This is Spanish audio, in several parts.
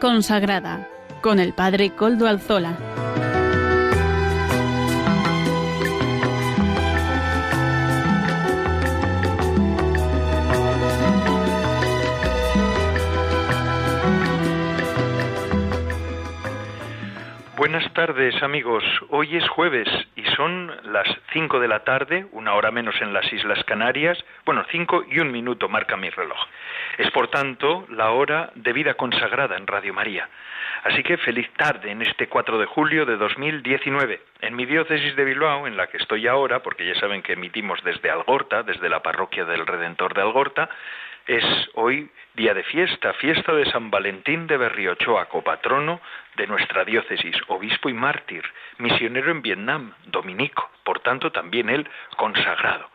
Consagrada con el Padre Coldo Alzola. Buenas tardes amigos, hoy es jueves y son las 5 de la tarde, una hora menos en las Islas Canarias, bueno, 5 y un minuto marca mi reloj. Es por tanto la hora de vida consagrada en Radio María. Así que feliz tarde en este 4 de julio de 2019. En mi diócesis de Bilbao, en la que estoy ahora, porque ya saben que emitimos desde Algorta, desde la parroquia del Redentor de Algorta, es hoy día de fiesta, fiesta de San Valentín de Berriochoa, copatrono de nuestra diócesis, obispo y mártir, misionero en Vietnam, dominico, por tanto también él consagrado.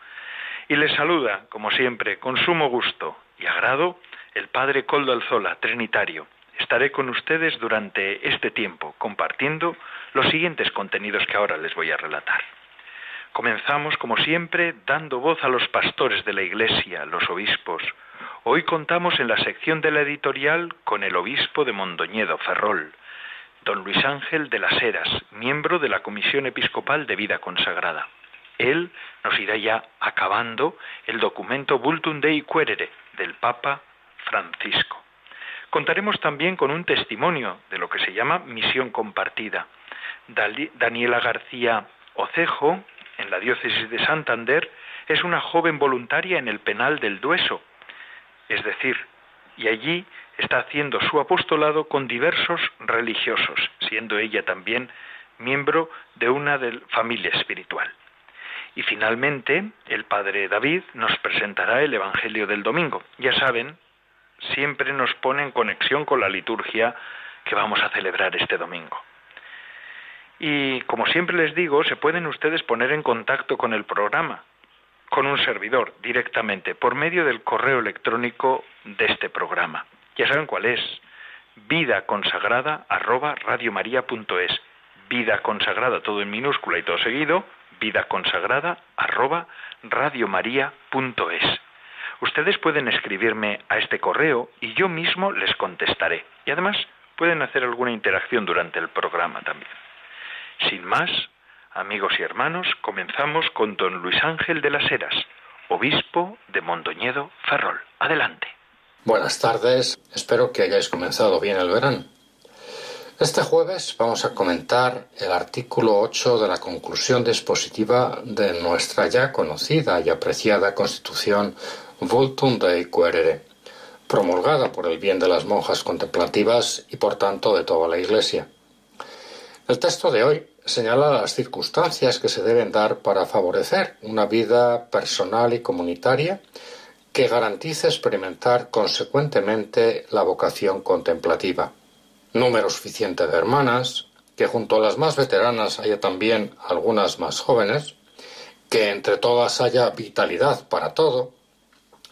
Y les saluda, como siempre, con sumo gusto y agrado, el Padre Coldo Alzola, Trinitario. Estaré con ustedes durante este tiempo compartiendo los siguientes contenidos que ahora les voy a relatar. Comenzamos, como siempre, dando voz a los pastores de la Iglesia, los obispos, Hoy contamos en la sección de la editorial con el obispo de Mondoñedo, Ferrol, don Luis Ángel de las Heras, miembro de la Comisión Episcopal de Vida Consagrada. Él nos irá ya acabando el documento Vultum Dei Querere del Papa Francisco. Contaremos también con un testimonio de lo que se llama misión compartida. Daniela García Ocejo, en la diócesis de Santander, es una joven voluntaria en el penal del Dueso, es decir, y allí está haciendo su apostolado con diversos religiosos, siendo ella también miembro de una familia espiritual. Y finalmente, el padre David nos presentará el Evangelio del domingo. Ya saben, siempre nos pone en conexión con la liturgia que vamos a celebrar este domingo. Y como siempre les digo, se pueden ustedes poner en contacto con el programa con un servidor directamente por medio del correo electrónico de este programa. Ya saben cuál es, vida consagrada arroba radiomaria.es. Vida consagrada todo en minúscula y todo seguido, vida consagrada arroba. Ustedes pueden escribirme a este correo y yo mismo les contestaré. Y además pueden hacer alguna interacción durante el programa también. Sin más, Amigos y hermanos, comenzamos con don Luis Ángel de las Heras, obispo de Mondoñedo, Ferrol. Adelante. Buenas tardes, espero que hayáis comenzado bien el verano. Este jueves vamos a comentar el artículo 8 de la conclusión dispositiva de nuestra ya conocida y apreciada Constitución Vultum Dei Querere, promulgada por el bien de las monjas contemplativas y por tanto de toda la Iglesia. El texto de hoy señala las circunstancias que se deben dar para favorecer una vida personal y comunitaria que garantice experimentar consecuentemente la vocación contemplativa. Número suficiente de hermanas, que junto a las más veteranas haya también algunas más jóvenes, que entre todas haya vitalidad para todo,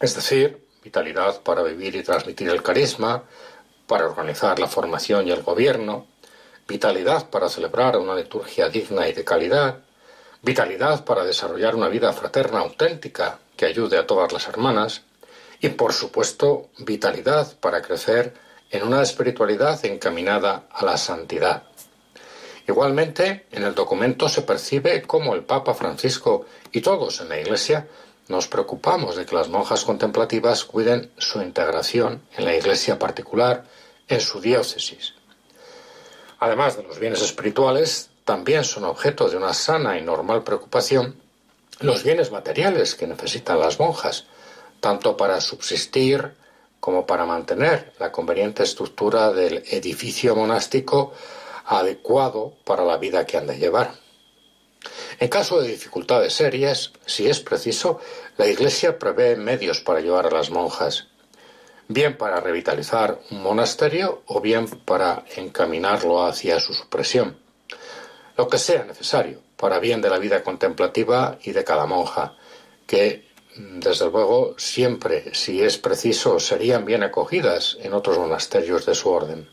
es decir, vitalidad para vivir y transmitir el carisma, para organizar la formación y el gobierno, vitalidad para celebrar una liturgia digna y de calidad, vitalidad para desarrollar una vida fraterna auténtica que ayude a todas las hermanas y, por supuesto, vitalidad para crecer en una espiritualidad encaminada a la santidad. Igualmente, en el documento se percibe cómo el Papa Francisco y todos en la Iglesia nos preocupamos de que las monjas contemplativas cuiden su integración en la Iglesia particular, en su diócesis además de los bienes espirituales, también son objeto de una sana y normal preocupación los bienes materiales que necesitan las monjas, tanto para subsistir como para mantener la conveniente estructura del edificio monástico adecuado para la vida que han de llevar. En caso de dificultades serias, si es preciso, la Iglesia prevé medios para llevar a las monjas bien para revitalizar un monasterio o bien para encaminarlo hacia su supresión. Lo que sea necesario para bien de la vida contemplativa y de cada monja, que, desde luego, siempre, si es preciso, serían bien acogidas en otros monasterios de su orden.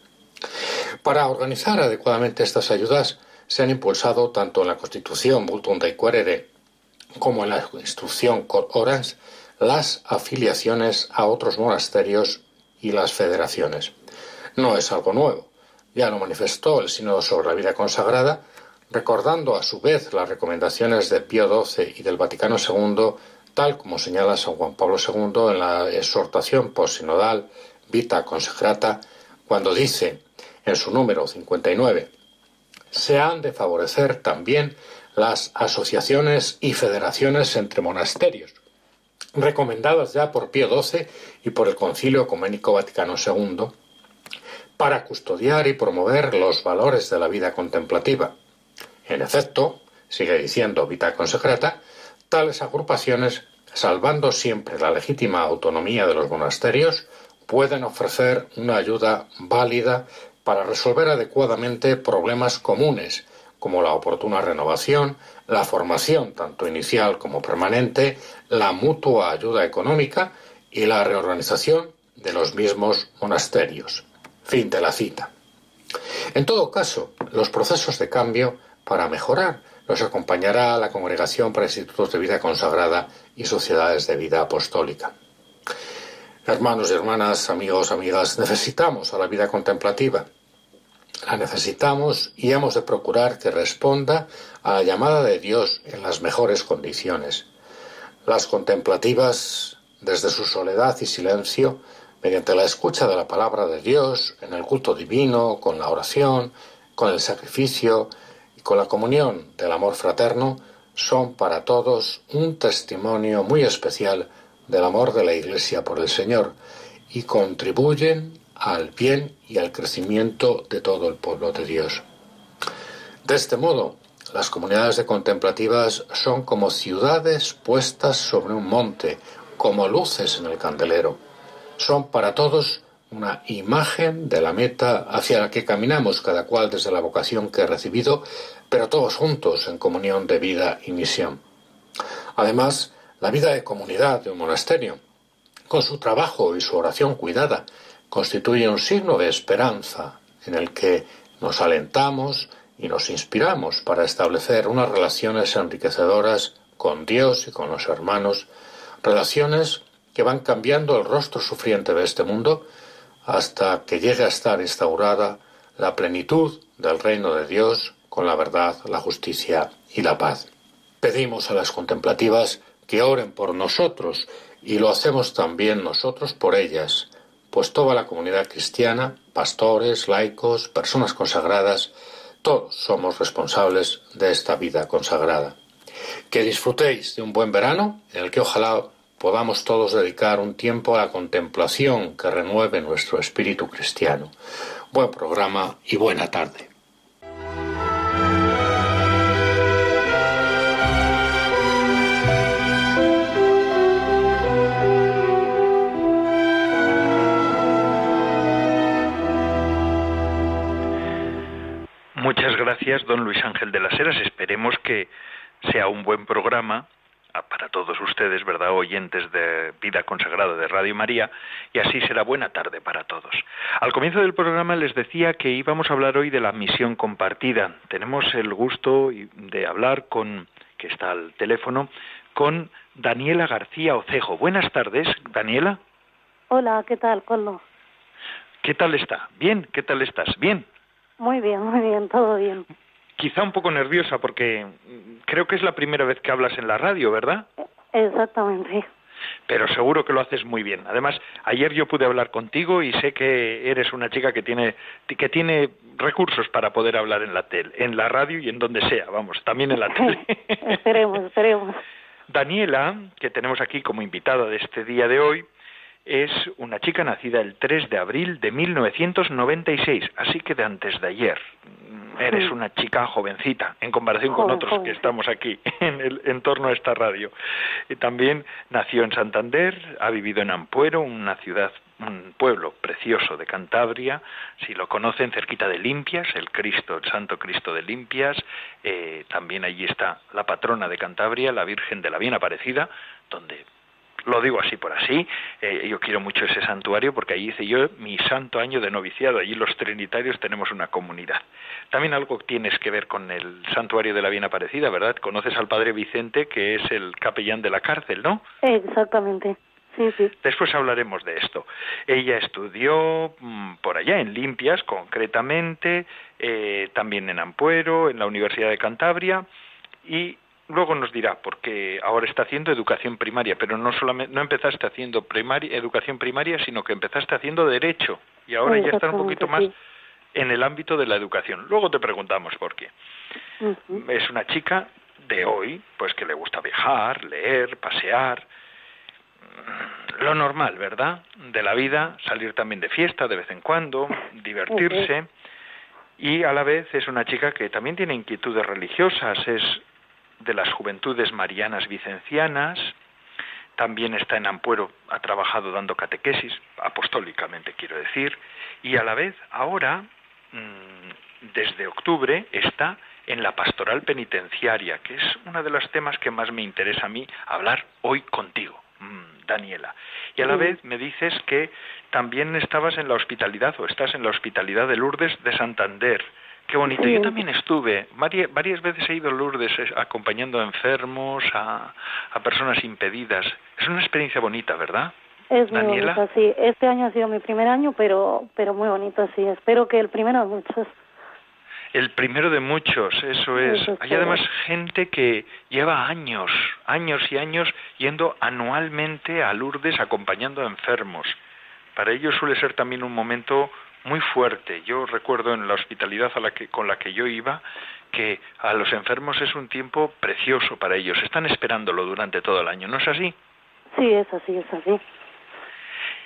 Para organizar adecuadamente estas ayudas, se han impulsado tanto en la Constitución Bulton de Querere como en la Instrucción Cor Orans las afiliaciones a otros monasterios y las federaciones. no es algo nuevo. Ya lo manifestó el Sínodo sobre la vida consagrada, recordando a su vez las recomendaciones de Pío XII y del Vaticano II, tal como señala San Juan Pablo II en la exhortación postsinodal Vita Consecrata, cuando dice en su número 59, se han de favorecer también las asociaciones y federaciones entre monasterios, recomendadas ya por Pío XII y por el Concilio Ecuménico Vaticano II, para custodiar y promover los valores de la vida contemplativa. En efecto, sigue diciendo Vita Consecrata, tales agrupaciones, salvando siempre la legítima autonomía de los monasterios, pueden ofrecer una ayuda válida para resolver adecuadamente problemas comunes como la oportuna renovación, la formación tanto inicial como permanente, la mutua ayuda económica y la reorganización de los mismos monasterios. Fin de la cita. En todo caso, los procesos de cambio para mejorar los acompañará la Congregación para Institutos de Vida Consagrada y Sociedades de Vida Apostólica. Hermanos y hermanas, amigos, amigas, necesitamos a la vida contemplativa la necesitamos y hemos de procurar que responda a la llamada de Dios en las mejores condiciones. Las contemplativas, desde su soledad y silencio, mediante la escucha de la palabra de Dios, en el culto divino, con la oración, con el sacrificio con la comunión del amor fraterno, son para todos un testimonio muy especial del amor de la Iglesia por el Señor y contribuyen al bien y al crecimiento de todo el pueblo de Dios. De este modo, las comunidades de contemplativas son como ciudades puestas sobre un monte, como luces en el candelero. Son para todos una imagen de la meta hacia la que caminamos cada cual desde la vocación que ha recibido, pero todos juntos en comunión de vida y misión. Además, la vida de comunidad de un monasterio, con su trabajo y su oración cuidada, constituye un signo de esperanza en el que nos alentamos y nos inspiramos para establecer unas relaciones enriquecedoras con Dios y con los hermanos, relaciones que van cambiando el rostro sufriente de este mundo hasta que llegue a estar instaurada la plenitud del reino de Dios con la verdad, la justicia y la paz. Pedimos a las contemplativas que oren por nosotros y lo hacemos también nosotros por ellas, pues toda la comunidad cristiana, pastores, laicos, personas consagradas, todos somos responsables de esta vida consagrada. Que disfrutéis de un buen verano en el que ojalá podamos todos dedicar un tiempo a la contemplación que renueve nuestro espíritu cristiano. Buen programa y buena tarde. Muchas gracias, don Luis Ángel de las Heras. Esperemos que sea un buen programa para todos ustedes, ¿verdad? Oyentes de Vida Consagrada de Radio María, y así será buena tarde para todos. Al comienzo del programa les decía que íbamos a hablar hoy de la misión compartida. Tenemos el gusto de hablar con, que está al teléfono, con Daniela García Ocejo. Buenas tardes, Daniela. Hola, ¿qué tal, Collo? ¿Qué tal está? Bien, ¿qué tal estás? Bien. Muy bien, muy bien, todo bien. Quizá un poco nerviosa porque creo que es la primera vez que hablas en la radio, ¿verdad? Exactamente. Pero seguro que lo haces muy bien. Además, ayer yo pude hablar contigo y sé que eres una chica que tiene que tiene recursos para poder hablar en la tele, en la radio y en donde sea, vamos, también en la tele. esperemos, esperemos. Daniela, que tenemos aquí como invitada de este día de hoy, es una chica nacida el 3 de abril de 1996, así que de antes de ayer. Eres una chica jovencita en comparación con otros que estamos aquí en, el, en torno a esta radio. Y también nació en Santander, ha vivido en Ampuero, una ciudad, un pueblo precioso de Cantabria. Si lo conocen, cerquita de Limpias, el Cristo, el Santo Cristo de Limpias. Eh, también allí está la patrona de Cantabria, la Virgen de la Bien Aparecida, donde lo digo así por así, eh, yo quiero mucho ese santuario porque allí hice yo mi santo año de noviciado, allí los trinitarios tenemos una comunidad. También algo tienes que ver con el santuario de la Bien Aparecida, ¿verdad? Conoces al padre Vicente, que es el capellán de la cárcel, ¿no? Exactamente. Sí, sí. Después hablaremos de esto. Ella estudió mm, por allá en Limpias, concretamente, eh, también en Ampuero, en la Universidad de Cantabria, y luego nos dirá, porque ahora está haciendo educación primaria, pero no solamente no empezaste haciendo primaria, educación primaria, sino que empezaste haciendo derecho, y ahora ya está un poquito más en el ámbito de la educación. Luego te preguntamos por qué. Es una chica de hoy, pues que le gusta viajar, leer, pasear, lo normal, ¿verdad? De la vida, salir también de fiesta de vez en cuando, divertirse. Y a la vez es una chica que también tiene inquietudes religiosas, es de las juventudes marianas vicencianas, también está en Ampuero, ha trabajado dando catequesis, apostólicamente quiero decir, y a la vez ahora, mm, desde octubre, está en la pastoral penitenciaria, que es uno de los temas que más me interesa a mí hablar hoy contigo. Mm, Daniela. Y a la vez me dices que también estabas en la hospitalidad o estás en la hospitalidad de Lourdes de Santander. Qué bonito. Yo también estuve, varias, varias, veces he ido a Lourdes acompañando a enfermos, a, a, personas impedidas. Es una experiencia bonita, ¿verdad? Es muy bonita, sí. Este año ha sido mi primer año, pero, pero muy bonito, sí. Espero que el primero de muchos. El primero de muchos, eso es. Hay además gente que lleva años, años y años yendo anualmente a Lourdes acompañando a enfermos. Para ellos suele ser también un momento muy fuerte. Yo recuerdo en la hospitalidad a la que, con la que yo iba que a los enfermos es un tiempo precioso para ellos. Están esperándolo durante todo el año, ¿no es así? Sí, es así, es así.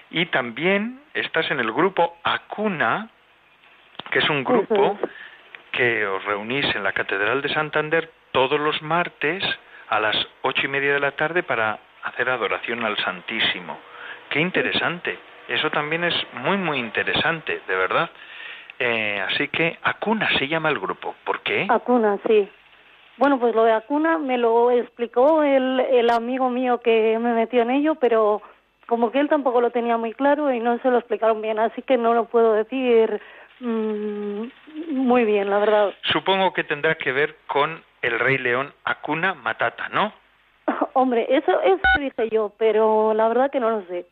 Y también estás en el grupo Acuna, que es un grupo que os reunís en la Catedral de Santander todos los martes a las ocho y media de la tarde para hacer adoración al Santísimo. Qué interesante. Eso también es muy, muy interesante, de verdad. Eh, así que Acuna se llama el grupo. ¿Por qué? Acuna, sí. Bueno, pues lo de Acuna me lo explicó el, el amigo mío que me metió en ello, pero como que él tampoco lo tenía muy claro y no se lo explicaron bien, así que no lo puedo decir Mm, muy bien, la verdad. Supongo que tendrá que ver con el Rey León Akuna Matata, ¿no? Hombre, eso, eso dije yo, pero la verdad que no lo sé.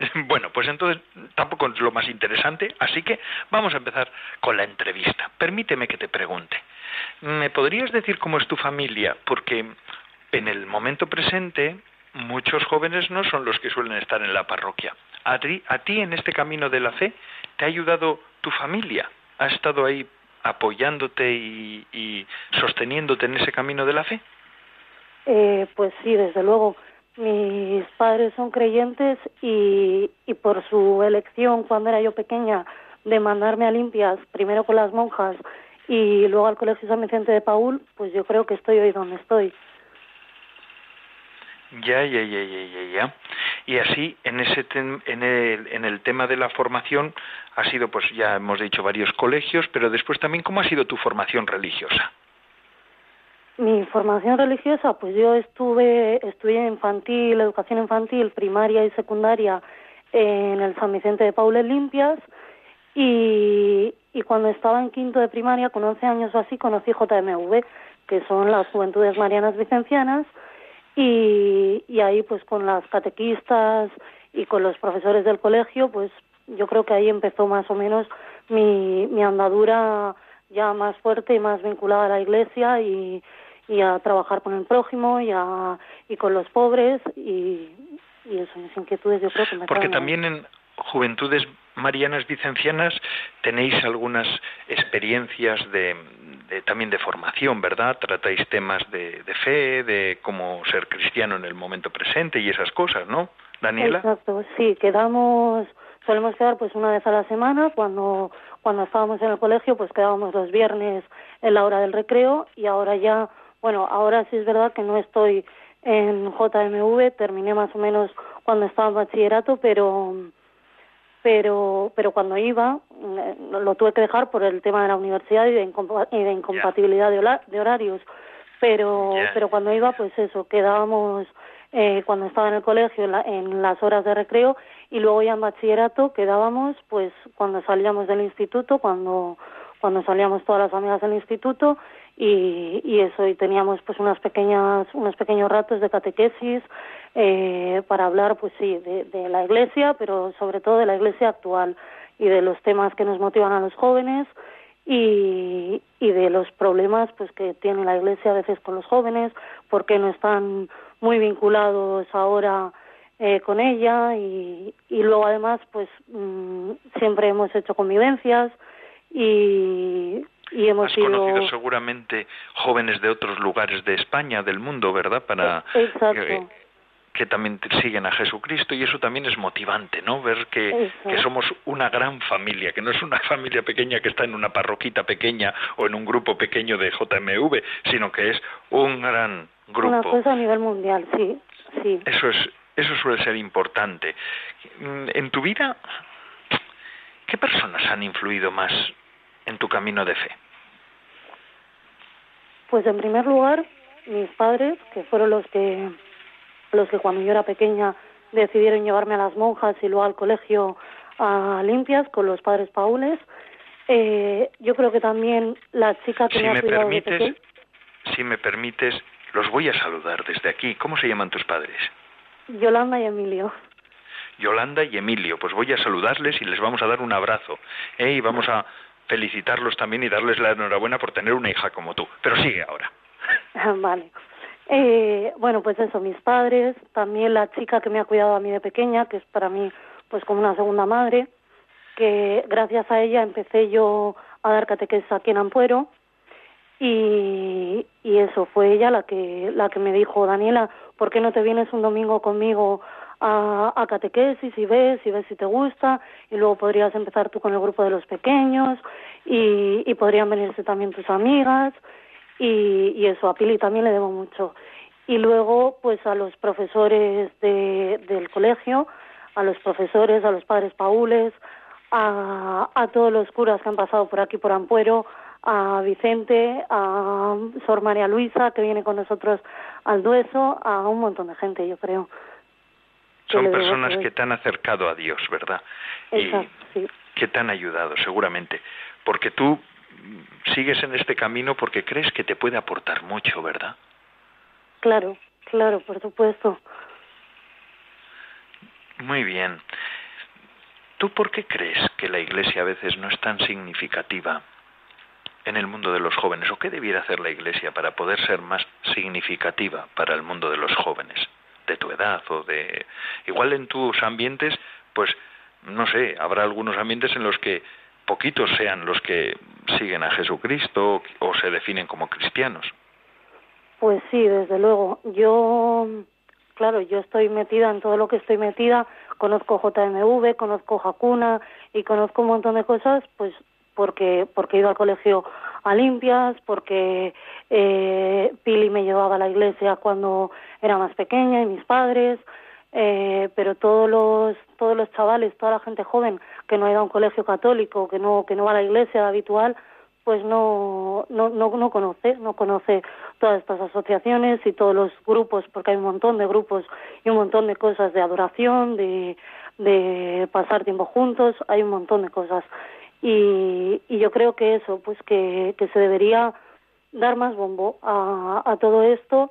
Bueno, pues entonces tampoco es lo más interesante, así que vamos a empezar con la entrevista. Permíteme que te pregunte, ¿me podrías decir cómo es tu familia? Porque en el momento presente muchos jóvenes no son los que suelen estar en la parroquia. ¿A ti, a ti en este camino de la fe te ha ayudado tu familia? ¿Ha estado ahí apoyándote y, sosteniéndote en ese camino de la fe? Eh, pues sí, desde luego. Mis padres son creyentes y, por su elección cuando era yo pequeña de mandarme a limpias, primero con las monjas y luego al Colegio San Vicente de Paul, pues yo creo que estoy hoy donde estoy. Ya, ya, ya, ya, ya, ya. Y así, en, ese en, el, en el tema de la formación, ha sido, pues ya hemos dicho, varios colegios, pero después también, ¿cómo ha sido tu formación religiosa? Mi formación religiosa, pues yo estuve, estudié infantil, educación infantil, primaria y secundaria en el San Vicente de Paul Limpias. Y, y cuando estaba en quinto de primaria, con 11 años o así, conocí JMV, que son las Juventudes Marianas Vicencianas, y, y ahí pues con las catequistas y con los profesores del colegio pues yo creo que ahí empezó más o menos mi, mi andadura ya más fuerte y más vinculada a la iglesia y, y a trabajar con el prójimo y, a, y con los pobres y, y eso, mis inquietudes yo creo que me Porque también en Juventudes Marianas Vicencianas tenéis algunas experiencias de, también de formación, ¿verdad? Tratáis temas de, fe, de cómo ser cristiano en el momento presente y esas cosas, ¿no, Daniela? Exacto, sí, quedamos, solemos quedar pues una vez a la semana, cuando, cuando estábamos en el colegio pues quedábamos los viernes en la hora del recreo. Y ahora ya, bueno, ahora sí es verdad que no estoy en JMV, terminé más o menos cuando estaba en bachillerato, pero pero pero cuando iba eh, lo tuve que dejar por el tema de la universidad y de, incompatibilidad de, horarios. Pero pero cuando iba pues eso quedábamos eh, cuando estaba en el colegio en, las horas de recreo y luego ya en bachillerato quedábamos pues cuando salíamos del instituto cuando cuando salíamos todas las amigas del instituto y, y eso y teníamos pues unas pequeñas unos pequeños ratos de catequesis eh, para hablar pues sí de, de la iglesia pero sobre todo de la iglesia actual y de los temas que nos motivan a los jóvenes y, y de los problemas pues que tiene la iglesia a veces con los jóvenes porque no están muy vinculados ahora eh, con ella y, y luego además pues mm, siempre hemos hecho convivencias y, y hemos Has conocido seguramente jóvenes de otros lugares de España, del mundo, ¿verdad? Para Exacto. que, también siguen a Jesucristo y eso también es motivante, ¿no? Ver que, que, somos una gran familia, que no es una familia pequeña que está en una parroquita pequeña o en un grupo pequeño de JMV, sino que es un gran grupo. Una cosa a nivel mundial, sí, sí. Eso es eso suele ser importante. En tu vida, ¿qué personas han influido más en tu camino de fe? Pues en primer lugar, mis padres, que fueron los que los que cuando yo era pequeña decidieron llevarme a las monjas y luego al colegio a limpias con los padres paules. Eh, yo creo que también la chica que si me ha cuidado permites, si me permites, los voy a saludar desde aquí. ¿Cómo se llaman tus padres? Yolanda y Emilio. Yolanda y Emilio. Pues voy a saludarles y les vamos a dar un abrazo. ¿eh? Y vamos a felicitarlos también y darles la enhorabuena por tener una hija como tú. Pero sigue ahora. vale. Eh, bueno, pues eso, mis padres, también la chica que me ha cuidado a mí de pequeña, que es para mí pues como una segunda madre, que gracias a ella empecé yo a dar catequesis aquí en Ampuero y, y eso fue ella la que la que me dijo Daniela ¿por qué no te vienes un domingo conmigo a, catequesis y ves y ves si te gusta y luego podrías empezar tú con el grupo de los pequeños y, y podrían venirse también tus amigas y, y eso a Pili también le debo mucho. Y luego pues a los profesores de, del colegio a los profesores a los padres paules a, a todos los curas que han pasado por aquí por Ampuero a Vicente, a Sor María Luisa, que viene con nosotros al Dueso, a un montón de gente, yo creo. Son personas que te han acercado a Dios, ¿verdad? Y sí. que te han ayudado, seguramente. Porque tú sigues en este camino porque crees que te puede aportar mucho, ¿verdad? Claro, claro, por supuesto. Muy bien. ¿Tú por qué crees que la Iglesia a veces no es tan significativa en el mundo de los jóvenes? ¿O qué debiera hacer la Iglesia para poder ser más significativa para el mundo de los jóvenes? De tu edad o de... Igual en tus ambientes, pues, no sé, habrá algunos ambientes en los que poquitos sean los que siguen a Jesucristo o se definen como cristianos. Pues sí, desde luego. Yo, claro, yo estoy metida en todo lo que estoy metida. Conozco JMV, conozco Jacuna y conozco un montón de cosas, pues porque porque ido al colegio a limpias, porque eh, Pili me llevaba a la iglesia cuando era más pequeña y mis padres, eh, pero todos los todos los chavales, toda la gente joven que no ha ido a un colegio católico, que no que no va a la iglesia habitual, pues no, no, no, no conoce, no conoce todas estas asociaciones y todos los grupos, porque hay un montón de grupos y un montón de cosas de adoración, de, de pasar tiempo juntos, hay un montón de cosas. Y, y yo creo que eso, pues que, que se debería dar más bombo a, a todo esto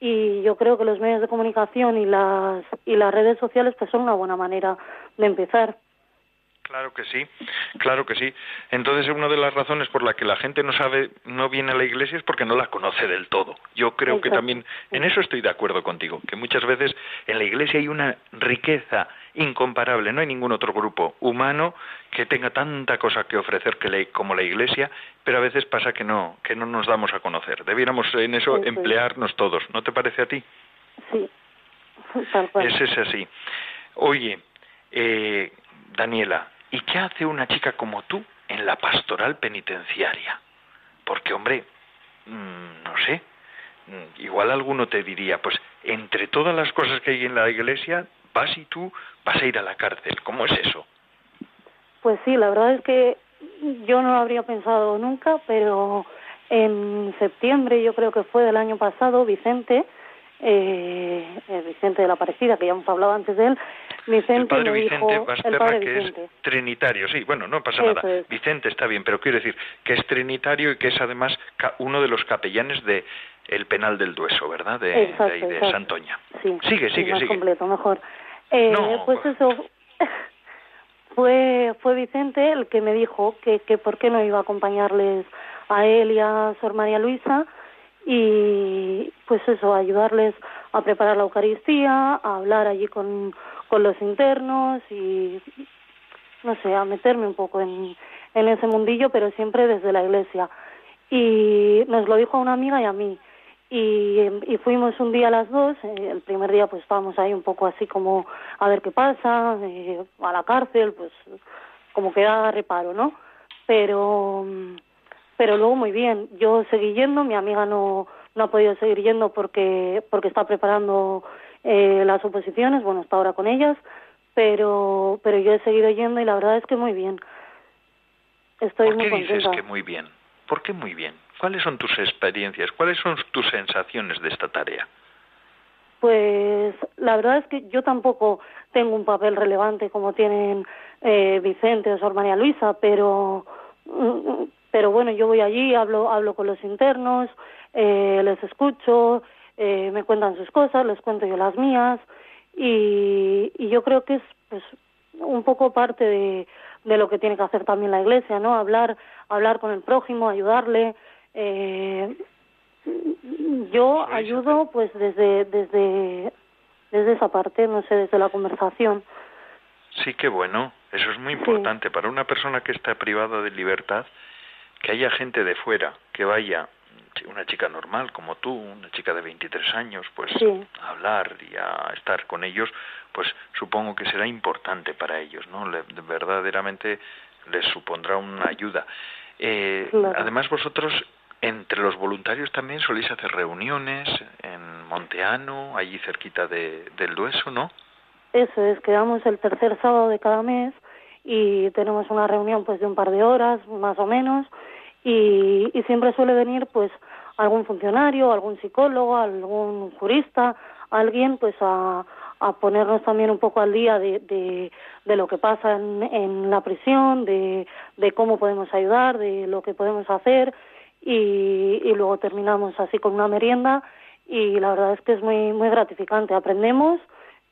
y yo creo que los medios de comunicación y las, y las redes sociales pues son una buena manera de empezar. Claro que sí, claro que sí. Entonces, una de las razones por la que la gente no sabe, no viene a la iglesia es porque no la conoce del todo. Yo creo que también, en eso estoy de acuerdo contigo, que muchas veces en la iglesia hay una riqueza incomparable. No hay ningún otro grupo humano que tenga tanta cosa que ofrecer que la- como la iglesia, pero a veces pasa que no, que no nos damos a conocer. Debiéramos en eso Eso es. emplearnos todos. ¿No te parece a ti? Sí, tal cual. Ese es así. Oye, eh, Daniela, ¿y qué hace una chica como tú en la pastoral penitenciaria? Porque, hombre, mm, no sé, mm, igual alguno te diría, pues entre todas las cosas que hay en la iglesia, vas y tú vas a ir a la cárcel. ¿Cómo es eso? Pues sí, la verdad es que yo no lo habría pensado nunca, pero en septiembre, yo creo que fue del año pasado, Vicente, eh, eh, Vicente de la Parecida, que ya hemos hablado antes de él, Vicente el padre Vicente dijo, padre que Vicente. es trinitario, sí, bueno, no pasa Eso nada. es. Vicente está bien, pero quiero decir que es trinitario y que es además uno de los capellanes de el penal del Dueso, ¿verdad? De, de, Exacto. Santoña. Sí, Sigue, sí, sigue, más sigue. completo, mejor. Eh, No, pues pues- eso, fue, fue Vicente el que me dijo que, que por qué no iba a acompañarles a él y a Sor María Luisa y pues eso, ayudarles a preparar la Eucaristía, a hablar allí con, con los internos y no sé, a meterme un poco en, ese mundillo, pero siempre desde la iglesia. Y nos lo dijo a una amiga y a mí. Y, y fuimos un día las dos, eh, el primer día pues estábamos ahí un poco así como a ver qué pasa, eh, a la cárcel, pues como que da reparo, ¿no? Pero, pero luego muy bien, yo seguí yendo, mi amiga no, no ha podido seguir yendo porque, porque está preparando eh, las oposiciones, bueno, está ahora con ellas, pero, pero yo he seguido yendo y la verdad es que muy bien. Estoy ¿Por muy qué dices que muy bien? ¿Por qué muy bien? ¿Cuáles son tus experiencias? ¿Cuáles son tus sensaciones de esta tarea? Pues la verdad es que yo tampoco tengo un papel relevante como tienen eh, Vicente o Sor María Luisa, pero mm, pero bueno, yo voy allí, hablo hablo con los internos, eh, les escucho, eh, me cuentan sus cosas, les cuento yo las mías y, y yo creo que es pues un poco parte de, de lo que tiene que hacer también la Iglesia, ¿no? Hablar hablar con el prójimo, ayudarle. Eh, yo ayudo pues desde desde desde esa parte, no sé, desde la conversación. Sí, qué bueno. Eso es muy Sí. importante para una persona que está privada de libertad, que haya gente de fuera que vaya, una chica normal como tú, una chica de 23 años, pues Sí. a hablar y a estar con ellos, pues supongo que será importante para ellos, ¿no? Le- verdaderamente les supondrá una ayuda. Eh, Claro. Además, vosotros entre los voluntarios también soléis hacer reuniones en Monteano, allí cerquita de, del Dueso, ¿no? Eso es, quedamos el tercer sábado de cada mes y tenemos una reunión pues de un par de horas más o menos y, y siempre suele venir pues algún funcionario, algún psicólogo, algún jurista, alguien pues a, a ponernos también un poco al día de, de, de lo que pasa en, en la prisión, de, de cómo podemos ayudar, de lo que podemos hacer y, y luego terminamos así con una merienda y la verdad es que es muy muy gratificante. Aprendemos,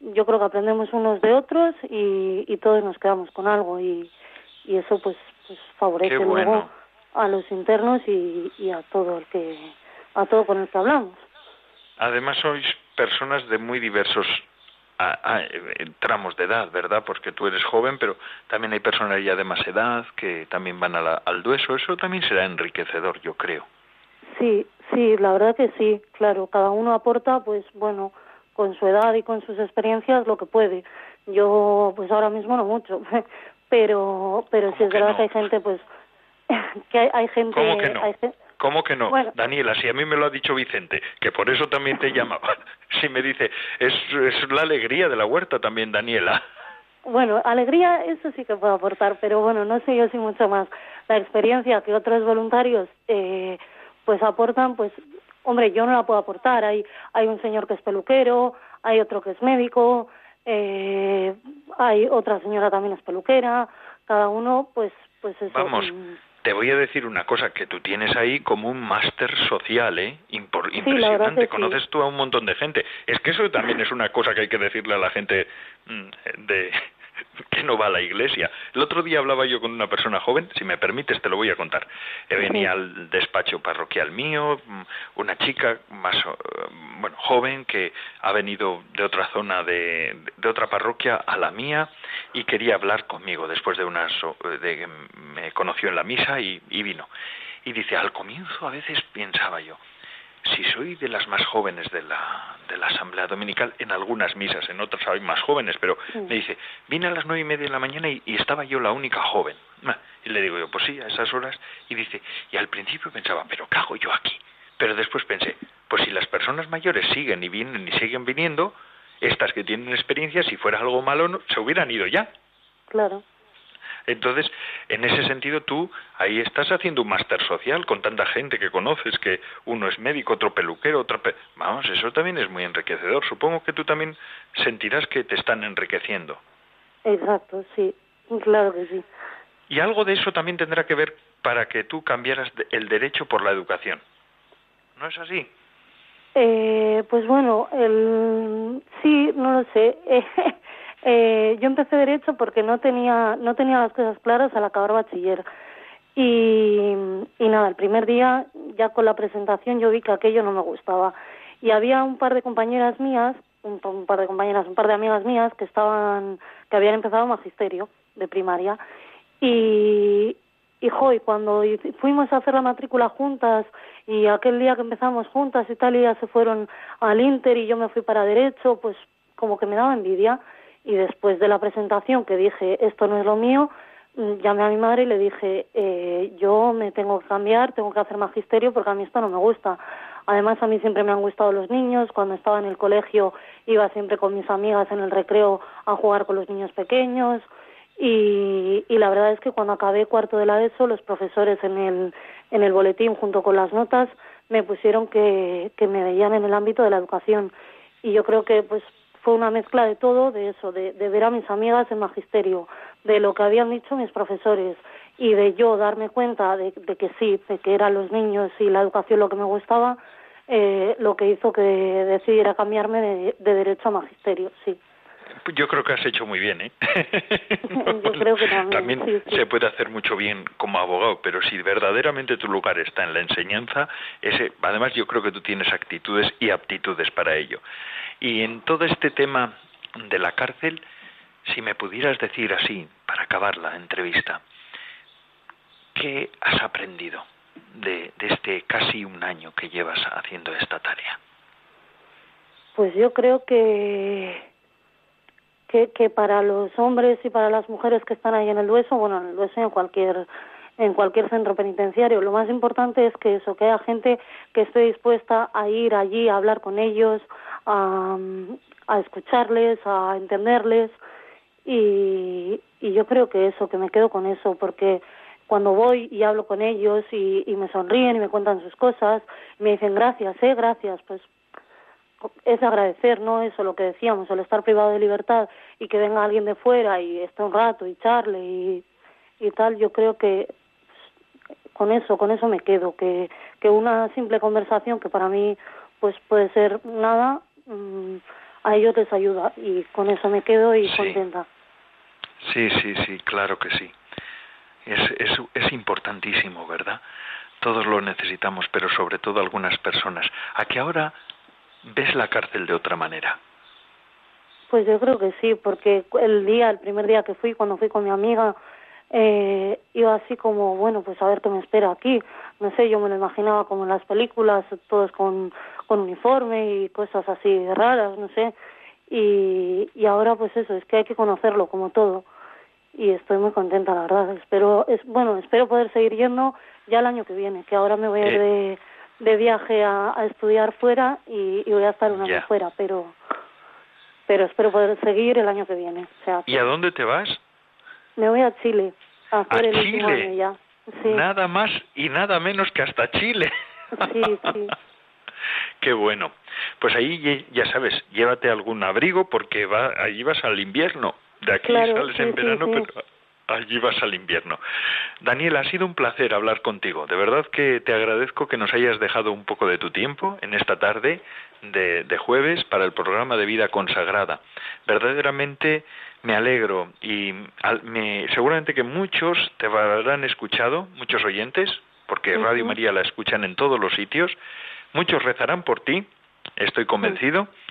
yo creo que aprendemos unos de otros y, y todos nos quedamos con algo y, y eso pues, pues favorece bueno. luego a los internos y, y a todo el que a todo con el que hablamos. Además sois personas de muy diversos a- a- eh, tramos de edad, ¿verdad? Porque tú eres joven, pero también hay personas ya de más edad que también van a la- al dueso. Eso también será enriquecedor, yo creo. Sí, sí, la verdad que sí, claro, cada uno aporta, pues bueno, con su edad y con sus experiencias lo que puede. Yo, pues ahora mismo no mucho, pero, pero sí ¿Cómo es verdad no? que hay gente, pues, que hay, hay gente, ¿Cómo que no? hay gen- ¿Cómo que no? Bueno. Daniela, si a mí me lo ha dicho Vicente, que por eso también te llamaba. Si me dice, es, es la alegría de la huerta también, Daniela. Bueno, alegría, eso sí que puedo aportar, pero bueno, no sé yo si mucho más. La experiencia que otros voluntarios eh, pues aportan, pues, hombre, yo no la puedo aportar. Hay, hay un señor que es peluquero, hay otro que es médico, eh, hay otra señora también es peluquera, cada uno, pues, pues eso. Vamos, mm, te voy a decir una cosa, que tú tienes ahí como un máster social, ¿eh? Impor- Sí, impresionante. sí. Conoces tú a un montón de gente. Es que eso también es una cosa que hay que decirle a la gente mm, de que no va a la iglesia. El otro día hablaba yo con una persona joven, si me permites te lo voy a contar. Venía al despacho parroquial mío, mm, una chica más bueno, joven que ha venido de otra zona de, de otra parroquia a la mía y quería hablar conmigo después de una de que me conoció en la misa y, y vino. Y dice, al comienzo a veces pensaba yo, si soy de las más jóvenes de la, de la Asamblea Dominical, en algunas misas, en otras hay más jóvenes, pero Sí. me dice, vine a las nueve y media de la mañana y, y estaba yo la única joven. Y le digo yo, pues sí, a esas horas. Y dice, y al principio pensaba, pero ¿qué hago yo aquí? Pero después pensé, pues si las personas mayores siguen y vienen y siguen viniendo, estas que tienen experiencia, si fuera algo malo, no- se hubieran ido ya. claro. Entonces, en ese sentido, tú ahí estás haciendo un máster social con tanta gente que conoces, que uno es médico, otro peluquero, otro... Vamos, eso también es muy enriquecedor. Supongo que tú también sentirás que te están enriqueciendo. Exacto, sí, claro que sí. Y algo de eso también tendrá que ver para que tú cambiaras el derecho por la educación. ¿No es así? Eh, pues bueno, el... sí, no lo sé. Eh, yo empecé derecho porque no tenía no tenía las cosas claras al acabar bachiller. Y, nada, el primer día ya con la presentación yo vi que aquello no me gustaba. Y había un par de compañeras mías, un, par de compañeras, un par de amigas mías que estaban que habían empezado magisterio de primaria. Y, y, cuando fuimos a hacer la matrícula juntas y aquel día que empezamos juntas y tal, y ya se fueron al Inter y yo me fui para derecho, pues como que me daba envidia. Y después de la presentación que dije, esto no es lo mío, mm, llamé a mi madre y le dije, eh, yo me tengo que cambiar, tengo que hacer magisterio porque a mí esto no me gusta. Además, a mí siempre me han gustado los niños. Cuando estaba en el colegio iba siempre con mis amigas en el recreo a jugar con los niños pequeños. Y, y, la verdad es que cuando acabé cuarto de la ESO, los profesores en el, en el boletín, junto con las notas, me pusieron que, que me veían en el ámbito de la educación. Y yo creo que pues fue una mezcla de todo, de eso, de, de ver a mis amigas en magisterio, de lo que habían dicho mis profesores y de yo darme cuenta de, de que sí, de que eran los niños y la educación lo que me gustaba, eh, lo que hizo que decidiera cambiarme de, de derecho a magisterio, sí. Yo creo que has hecho muy bien, ¿eh? Yo creo que también. también se puede hacer mucho bien como abogado, pero si verdaderamente tu lugar está en la enseñanza, ese, además yo creo que tú tienes actitudes y aptitudes para ello. Y en todo este tema de la cárcel, si me pudieras decir así, para acabar la entrevista, ¿qué has aprendido de, de este casi un año que llevas haciendo esta tarea? Pues yo creo que que, para los hombres y para las mujeres que están ahí en el Dueso, bueno, en el Dueso y en cualquier en cualquier centro penitenciario. Lo más importante es que eso, que haya gente que esté dispuesta a ir allí, a hablar con ellos, a, a escucharles, a entenderles. Y, y yo creo que eso, que me quedo con eso, porque cuando voy y hablo con ellos y, me sonríen y me cuentan sus cosas, me dicen gracias, eh, gracias, pues es agradecer, ¿no? Eso, lo que decíamos, el estar privado de libertad y que venga alguien de fuera y esté un rato y charle y, y tal, yo creo que con eso, con eso me quedo, que, que una simple conversación que para mí pues puede ser nada, mm, a ellos les ayuda y con eso me quedo y contenta. Sí, sí, sí, claro que sí. Es, es, es importantísimo, ¿verdad? Todos lo necesitamos, pero sobre todo algunas personas. A que ahora ves la cárcel de otra manera. Pues yo creo que sí, porque el día, el primer día que fui, cuando fui con mi amiga, eh, iba así como, bueno, pues a ver qué me espera aquí. No sé, yo me lo imaginaba como en las películas, todos con, con uniforme y cosas así raras, no sé. Y, y ahora pues eso, es que hay que conocerlo como todo. Y estoy muy contenta, la verdad. Espero, es, bueno, espero poder seguir yendo ya el año que viene, que ahora me voy a ir eh, de de viaje a, a estudiar fuera y, y, voy a estar un año fuera, pero pero espero poder seguir el año que viene. O sea, ¿Y a dónde te vas? Me voy a Chile a hacer el Chile? último año ya. Sí. Nada más y nada menos que hasta Chile. Sí, sí. Qué bueno. Pues ahí ya sabes, llévate algún abrigo porque va allí vas al invierno. De aquí claro, sales sí, en verano, sí, pero allí vas al invierno. Daniel, ha sido un placer hablar contigo. De verdad que te agradezco que nos hayas dejado un poco de tu tiempo en esta tarde de, de jueves para el programa de vida consagrada. Verdaderamente me alegro y me, seguramente que muchos te habrán escuchado, muchos oyentes, porque uh -huh. Radio María la escuchan en todos los sitios. Muchos rezarán por ti, estoy convencido. Uh -huh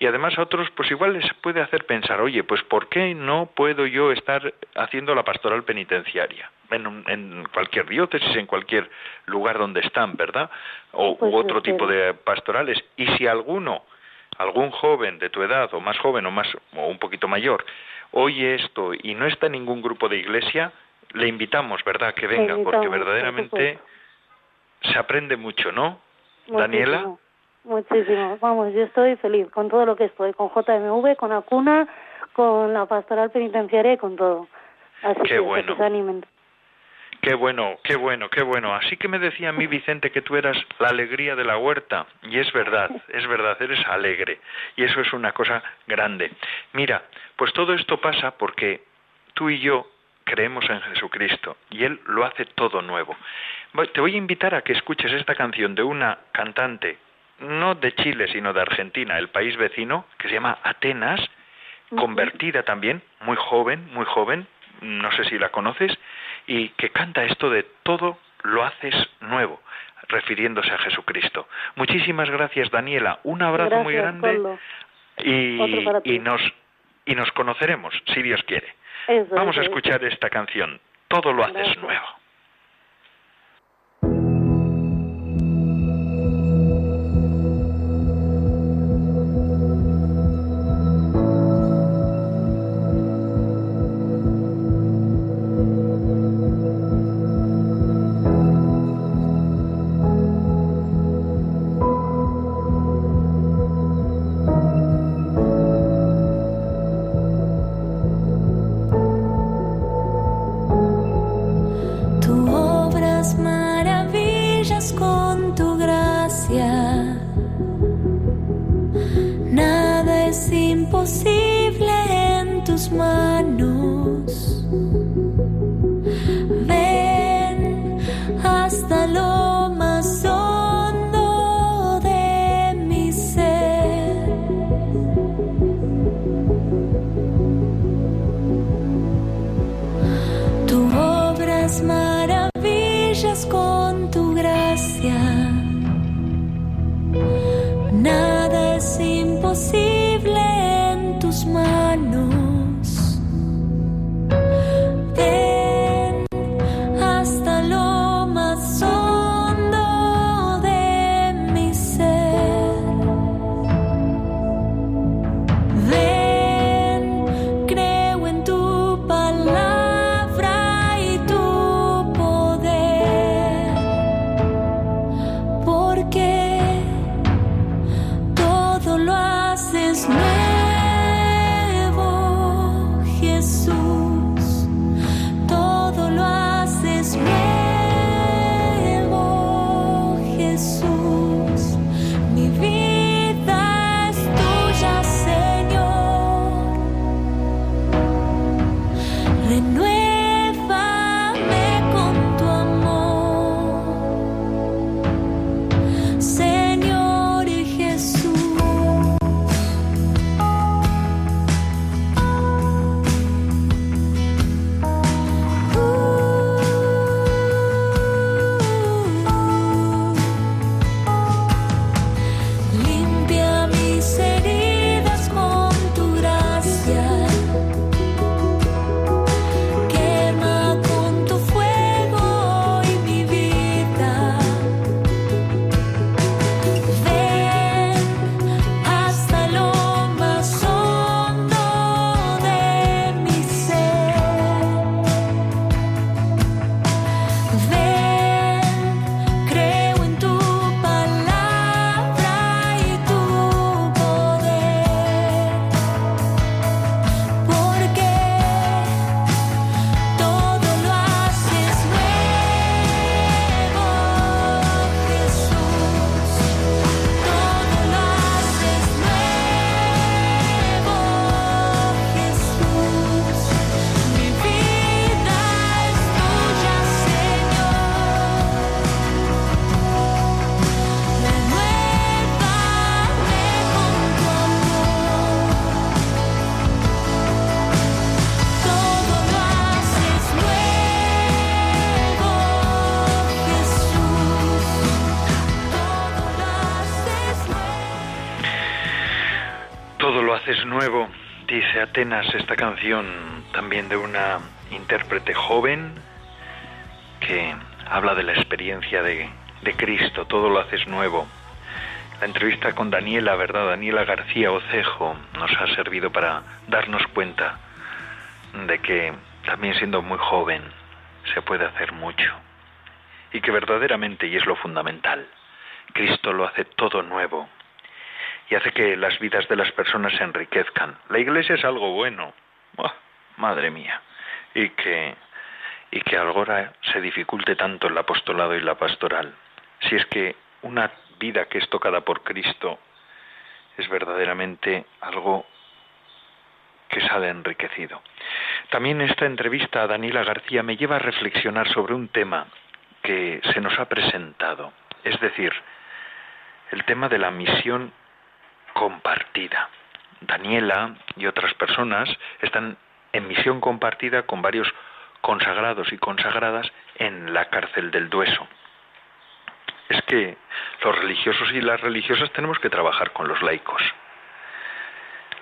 y además a otros pues igual les puede hacer pensar, oye, pues ¿por qué no puedo yo estar haciendo la pastoral penitenciaria? En, en cualquier diócesis, en cualquier lugar donde están, ¿verdad? O pues u otro tipo de pastorales. Y si alguno, algún joven de tu edad, o más joven, o más, o un poquito mayor, oye esto y no está en ningún grupo de iglesia, le invitamos, ¿verdad?, que venga, porque verdaderamente se aprende mucho, ¿no? Daniela. Muchísimo, vamos, yo estoy feliz con todo lo que estoy, con JMV, con Acuna, con la pastoral penitenciaria y con todo. Así Qué que, bueno. que se. Qué bueno, qué bueno, qué bueno. Así que me decía a mí Vicente que tú eras la alegría de la huerta. Y es verdad, es verdad, eres alegre. Y eso es una cosa grande. Mira, pues todo esto pasa porque tú y yo creemos en Jesucristo y Él lo hace todo nuevo. Te voy a invitar a que escuches esta canción de una cantante, no de Chile, sino de Argentina, el país vecino, que se llama Atenas, convertida también, muy joven, muy joven, no sé si la conoces, y que canta esto de todo lo haces nuevo, refiriéndose a Jesucristo. Muchísimas gracias, Daniela. Un abrazo muy grande y, y nos y nos conoceremos, si Dios quiere. Eso, Vamos a eso, escuchar esta canción. Todo lo haces Gracias. nuevo. Atenas esta canción también de una intérprete joven que habla de la experiencia de, de Cristo, todo lo haces nuevo. La entrevista con Daniela, ¿verdad? Daniela García Ocejo nos ha servido para darnos cuenta de que también siendo muy joven se puede hacer mucho. Y que verdaderamente, y es lo fundamental, Cristo lo hace todo nuevo y hace que las vidas de las personas se enriquezcan. La iglesia es algo bueno. Madre mía. y que y que ahora se dificulte tanto el apostolado y la pastoral. Si es que una vida que es tocada por Cristo es verdaderamente algo que sale enriquecido. También esta entrevista a Daniela García me lleva a reflexionar sobre un tema que se nos ha presentado, es decir, el tema de la misión compartida. Daniela y otras personas están en misión compartida con varios consagrados y consagradas en la cárcel del Dueso. Es que los religiosos y las religiosas tenemos que trabajar con los laicos.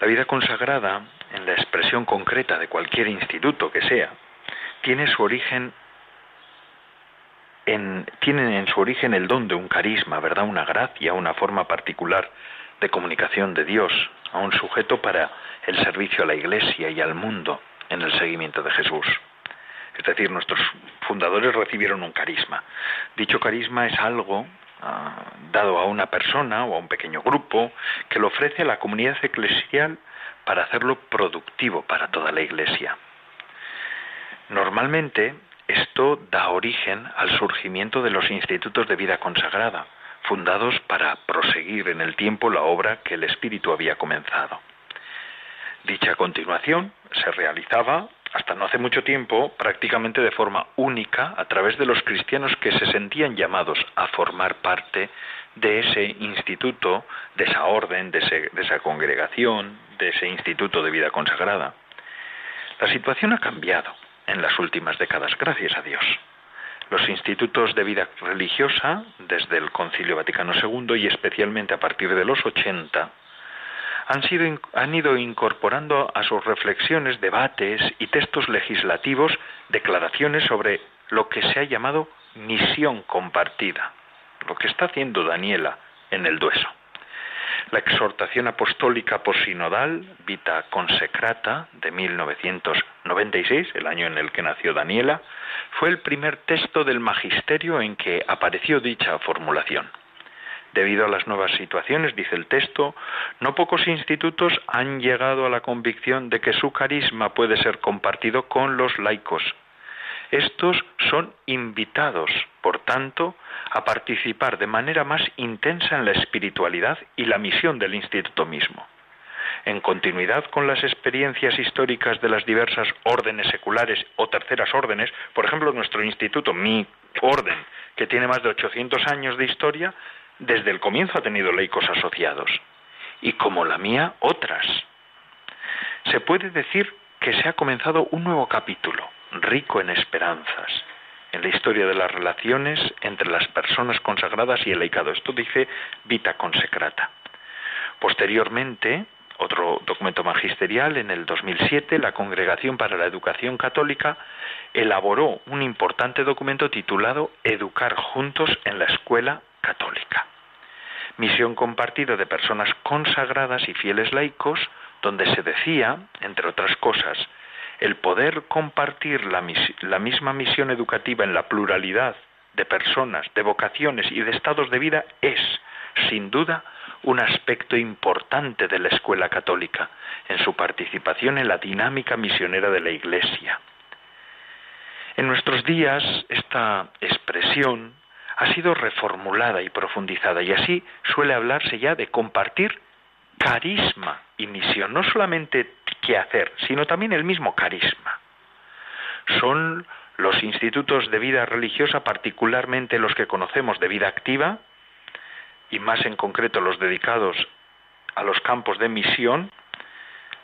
La vida consagrada, en la expresión concreta de cualquier instituto que sea, tiene su origen en, en su origen el don de un carisma, ¿verdad? Una gracia, una forma particular de comunicación de Dios a un sujeto para el servicio a la Iglesia y al mundo en el seguimiento de Jesús. Es decir, nuestros fundadores recibieron un carisma. Dicho carisma es algo ah, dado a una persona o a un pequeño grupo que lo ofrece a la comunidad eclesial para hacerlo productivo para toda la Iglesia. Normalmente esto da origen al surgimiento de los institutos de vida consagrada, fundados para proseguir en el tiempo la obra que el Espíritu había comenzado. Dicha continuación se realizaba hasta no hace mucho tiempo prácticamente de forma única a través de los cristianos que se sentían llamados a formar parte de ese instituto, de esa orden, de, de esa congregación, de ese instituto de vida consagrada. La situación ha cambiado en las últimas décadas, gracias a Dios. Los institutos de vida religiosa, desde el Concilio Vaticano II y especialmente a partir de los 80, han, sido, han ido incorporando a sus reflexiones, debates y textos legislativos declaraciones sobre lo que se ha llamado misión compartida, lo que está haciendo Daniela en el Dueso. La exhortación apostólica posinodal, Vita Consecrata, de 1996, el año en el que nació Daniela, fue el primer texto del magisterio en que apareció dicha formulación. Debido a las nuevas situaciones, dice el texto, no pocos institutos han llegado a la convicción de que su carisma puede ser compartido con los laicos. Estos son invitados, por tanto, a participar de manera más intensa en la espiritualidad y la misión del instituto mismo. En continuidad con las experiencias históricas de las diversas órdenes seculares o terceras órdenes, por ejemplo, nuestro instituto, mi orden, que tiene más de 800 años de historia, desde el comienzo ha tenido laicos asociados, y como la mía, otras. Se puede decir que se ha comenzado un nuevo capítulo, rico en esperanzas, en la historia de las relaciones entre las personas consagradas y el laicado. Esto dice Vita Consecrata. Posteriormente, otro documento magisterial, en el 2007, la Congregación para la Educación Católica elaboró un importante documento titulado Educar juntos en la Escuela Católica. Misión compartida de personas consagradas y fieles laicos, donde se decía, entre otras cosas, el poder compartir la, misma misión educativa en la pluralidad de personas, de vocaciones y de estados de vida es, sin duda, un aspecto importante de la escuela católica en su participación en la dinámica misionera de la Iglesia. En nuestros días esta expresión ha sido reformulada y profundizada y así suele hablarse ya de compartir carisma y misión, no solamente qué hacer, sino también el mismo carisma. Son los institutos de vida religiosa, particularmente los que conocemos de vida activa, y más en concreto los dedicados a los campos de misión,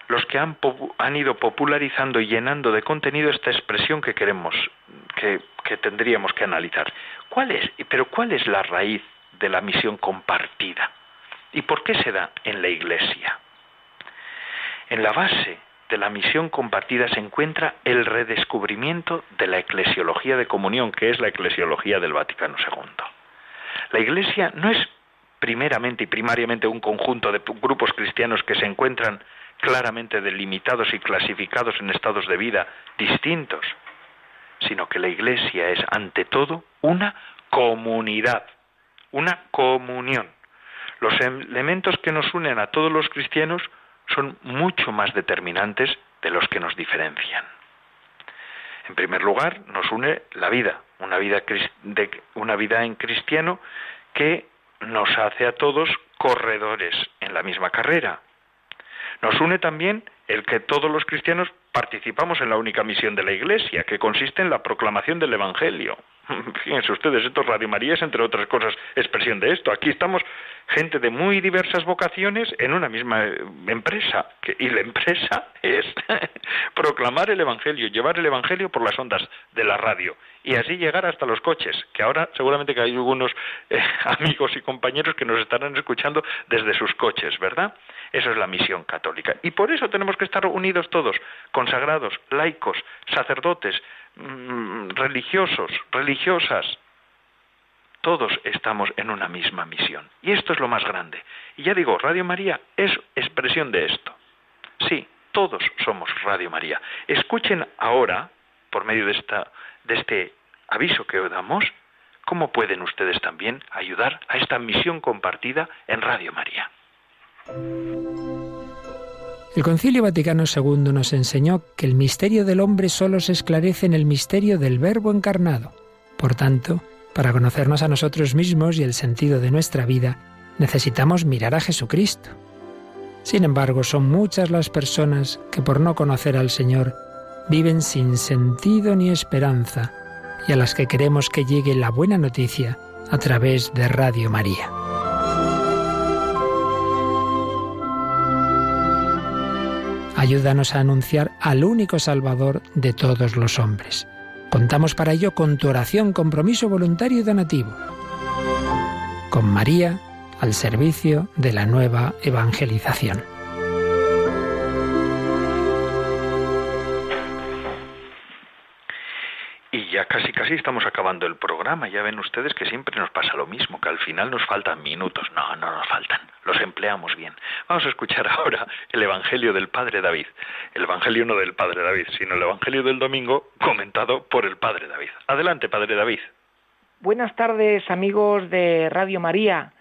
los que han, han, ido popularizando y llenando de contenido esta expresión que queremos, que, que tendríamos que analizar. ¿Cuál es? Pero ¿cuál es la raíz de la misión compartida? ¿Y por qué se da en la Iglesia? En la base de la misión compartida se encuentra el redescubrimiento de la eclesiología de comunión, que es la eclesiología del Vaticano II. La Iglesia no es primeramente y primariamente un conjunto de grupos cristianos que se encuentran claramente delimitados y clasificados en estados de vida distintos, sino que la Iglesia es ante todo una comunidad, una comunión. Los elementos que nos unen a todos los cristianos son mucho más determinantes de los que nos diferencian. En primer lugar, nos une la vida, una vida, de, una vida en cristiano que nos hace a todos corredores en la misma carrera. Nos une también el que todos los cristianos participamos en la única misión de la Iglesia, que consiste en la proclamación del Evangelio. Fíjense ustedes, esto Radio María es, entre otras cosas, expresión de esto. Aquí estamos gente de muy diversas vocaciones en una misma eh, empresa. y la empresa es proclamar el Evangelio, llevar el Evangelio por las ondas de la radio y así llegar hasta los coches, que ahora seguramente que hay algunos eh, amigos y compañeros que nos estarán escuchando desde sus coches, ¿verdad? Eso es la misión católica. Y por eso tenemos que estar unidos todos, consagrados, laicos, sacerdotes, mm, religiosos, religiosas, todos estamos en una misma misión. Y esto es lo más grande. Y ya digo, Radio María es expresión de esto. Sí, todos somos Radio María. Escuchen ahora, por medio de, esta, de este aviso que damos, cómo pueden ustedes también ayudar a esta misión compartida en Radio María. El Concilio Vaticano II nos enseñó que el misterio del hombre solo se esclarece en el misterio del Verbo encarnado. Por tanto, para conocernos a nosotros mismos y el sentido de nuestra vida, necesitamos mirar a Jesucristo. Sin embargo, son muchas las personas que por no conocer al Señor viven sin sentido ni esperanza y a las que queremos que llegue la buena noticia a través de Radio María. Ayúdanos a anunciar al único Salvador de todos los hombres. Contamos para ello con tu oración, compromiso voluntario y donativo. Con María al servicio de la nueva evangelización. Ya casi casi estamos acabando el programa. Ya ven ustedes que siempre nos pasa lo mismo, que al final nos faltan minutos. No, no nos faltan. Los empleamos bien. Vamos a escuchar ahora el Evangelio del Padre David. El Evangelio no del Padre David, sino el Evangelio del domingo comentado por el Padre David. Adelante, Padre David. Buenas tardes, amigos de Radio María.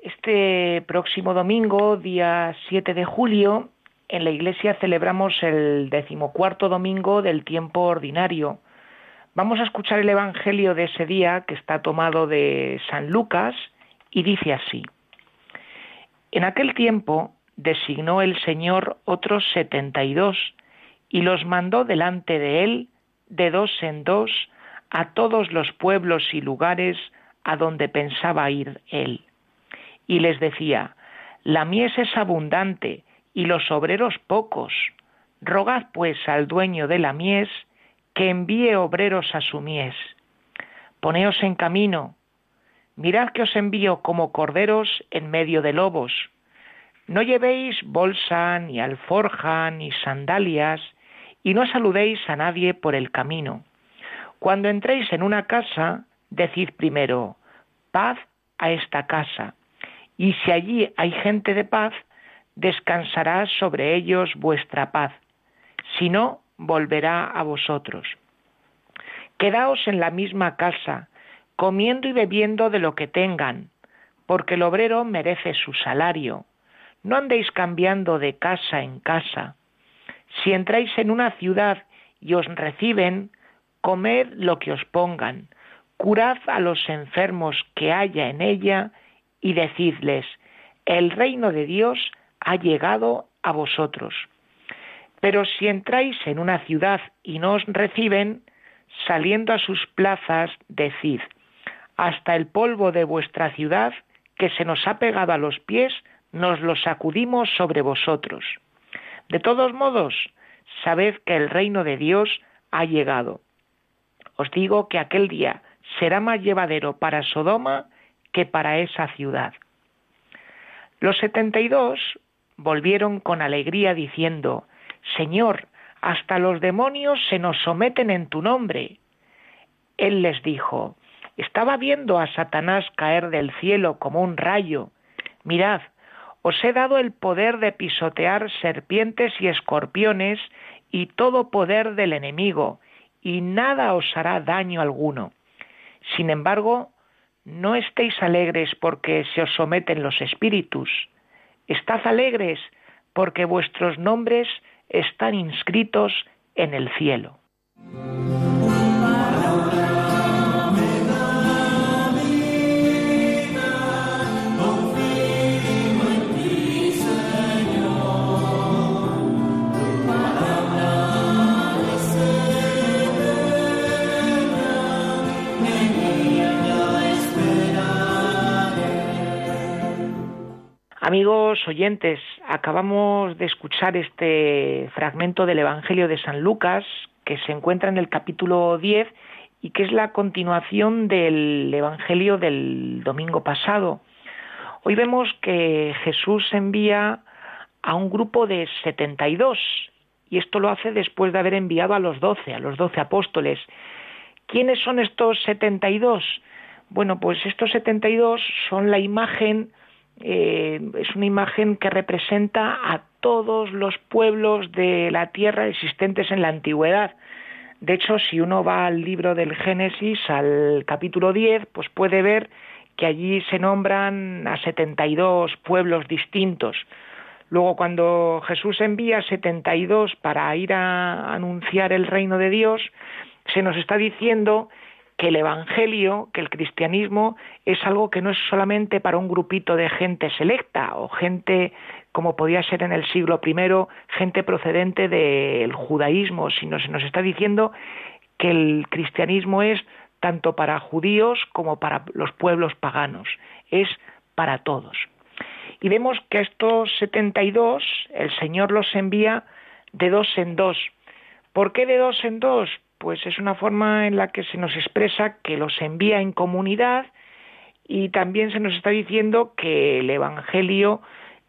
Este próximo domingo, día 7 de julio, en la iglesia celebramos el decimocuarto domingo del tiempo ordinario. Vamos a escuchar el Evangelio de ese día que está tomado de San Lucas y dice así. En aquel tiempo designó el Señor otros setenta y dos y los mandó delante de él de dos en dos a todos los pueblos y lugares a donde pensaba ir él. Y les decía, la mies es abundante y los obreros pocos. Rogad pues al dueño de la mies que envíe obreros a su mies. Poneos en camino, mirad que os envío como corderos en medio de lobos. No llevéis bolsa, ni alforja, ni sandalias, y no saludéis a nadie por el camino. Cuando entréis en una casa, decid primero, paz a esta casa, y si allí hay gente de paz, descansará sobre ellos vuestra paz. Si no, volverá a vosotros. Quedaos en la misma casa, comiendo y bebiendo de lo que tengan, porque el obrero merece su salario. No andéis cambiando de casa en casa. Si entráis en una ciudad y os reciben, comed lo que os pongan, curad a los enfermos que haya en ella, y decidles, el reino de Dios ha llegado a vosotros. Pero si entráis en una ciudad y no os reciben, saliendo a sus plazas, decid, hasta el polvo de vuestra ciudad que se nos ha pegado a los pies, nos lo sacudimos sobre vosotros. De todos modos, sabed que el reino de Dios ha llegado. Os digo que aquel día será más llevadero para Sodoma que para esa ciudad. Los setenta y dos volvieron con alegría diciendo, Señor, hasta los demonios se nos someten en tu nombre. Él les dijo, estaba viendo a Satanás caer del cielo como un rayo. Mirad, os he dado el poder de pisotear serpientes y escorpiones y todo poder del enemigo, y nada os hará daño alguno. Sin embargo, no estéis alegres porque se os someten los espíritus. Estad alegres porque vuestros nombres están inscritos en el cielo. Amigos oyentes, acabamos de escuchar este fragmento del Evangelio de San Lucas que se encuentra en el capítulo 10 y que es la continuación del Evangelio del domingo pasado. Hoy vemos que Jesús envía a un grupo de 72 y esto lo hace después de haber enviado a los 12, a los 12 apóstoles. ¿Quiénes son estos 72? Bueno, pues estos 72 son la imagen eh, es una imagen que representa a todos los pueblos de la tierra existentes en la antigüedad. De hecho, si uno va al libro del Génesis, al capítulo 10, pues puede ver que allí se nombran a 72 pueblos distintos. Luego, cuando Jesús envía 72 para ir a anunciar el reino de Dios, se nos está diciendo que el Evangelio, que el cristianismo es algo que no es solamente para un grupito de gente selecta o gente como podía ser en el siglo I, gente procedente del judaísmo, sino se nos está diciendo que el cristianismo es tanto para judíos como para los pueblos paganos, es para todos. Y vemos que estos 72 el Señor los envía de dos en dos. ¿Por qué de dos en dos? Pues es una forma en la que se nos expresa que los envía en comunidad y también se nos está diciendo que el Evangelio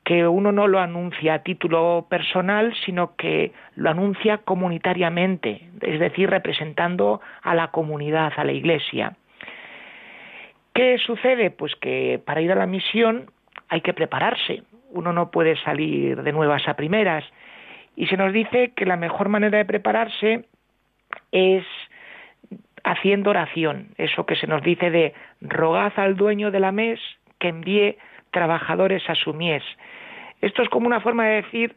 que uno no lo anuncia a título personal, sino que lo anuncia comunitariamente, es decir, representando a la comunidad, a la Iglesia. ¿Qué sucede? Pues que para ir a la misión hay que prepararse. Uno no puede salir de nuevas a primeras. Y se nos dice que la mejor manera de prepararse es haciendo oración, eso que se nos dice de rogad al dueño de la mes que envíe trabajadores a su mies. Esto es como una forma de decir,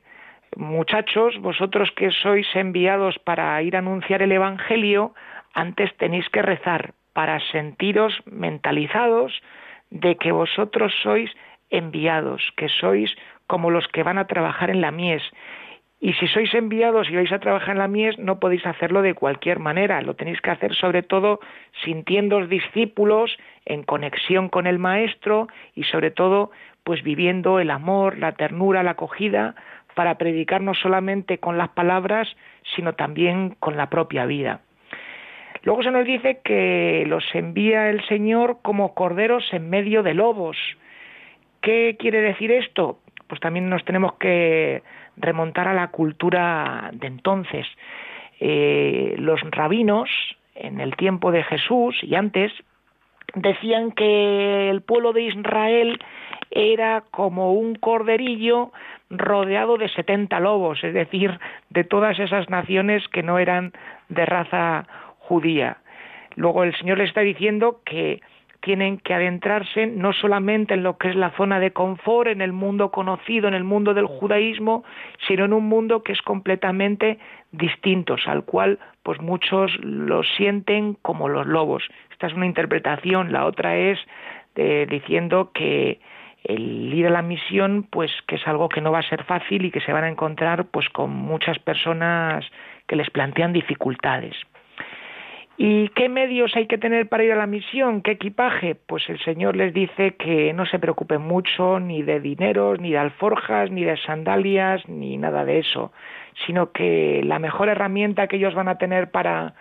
muchachos, vosotros que sois enviados para ir a anunciar el Evangelio, antes tenéis que rezar para sentiros mentalizados de que vosotros sois enviados, que sois como los que van a trabajar en la mies y si sois enviados y vais a trabajar en la mies, no podéis hacerlo de cualquier manera. Lo tenéis que hacer sobre todo sintiéndoos discípulos, en conexión con el Maestro y sobre todo pues viviendo el amor, la ternura, la acogida, para predicar no solamente con las palabras, sino también con la propia vida. Luego se nos dice que los envía el Señor como corderos en medio de lobos. ¿Qué quiere decir esto? Pues también nos tenemos que remontar a la cultura de entonces. Eh, los rabinos, en el tiempo de Jesús y antes, decían que el pueblo de Israel era como un corderillo rodeado de setenta lobos, es decir, de todas esas naciones que no eran de raza judía. Luego el Señor le está diciendo que tienen que adentrarse no solamente en lo que es la zona de confort, en el mundo conocido, en el mundo del judaísmo, sino en un mundo que es completamente distinto, al cual pues muchos lo sienten como los lobos. Esta es una interpretación, la otra es eh, diciendo que el ir a la misión pues que es algo que no va a ser fácil y que se van a encontrar pues con muchas personas que les plantean dificultades. ¿Y qué medios hay que tener para ir a la misión? ¿Qué equipaje? Pues el Señor les dice que no se preocupen mucho ni de dineros, ni de alforjas, ni de sandalias, ni nada de eso, sino que la mejor herramienta que ellos van a tener para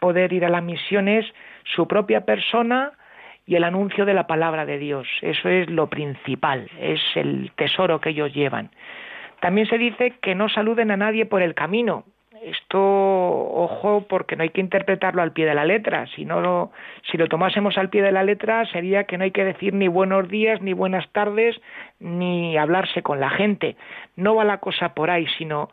poder ir a la misión es su propia persona y el anuncio de la palabra de Dios. Eso es lo principal, es el tesoro que ellos llevan. También se dice que no saluden a nadie por el camino, esto, ojo, porque no hay que interpretarlo al pie de la letra. Si, no, si lo tomásemos al pie de la letra, sería que no hay que decir ni buenos días, ni buenas tardes, ni hablarse con la gente. No va la cosa por ahí, sino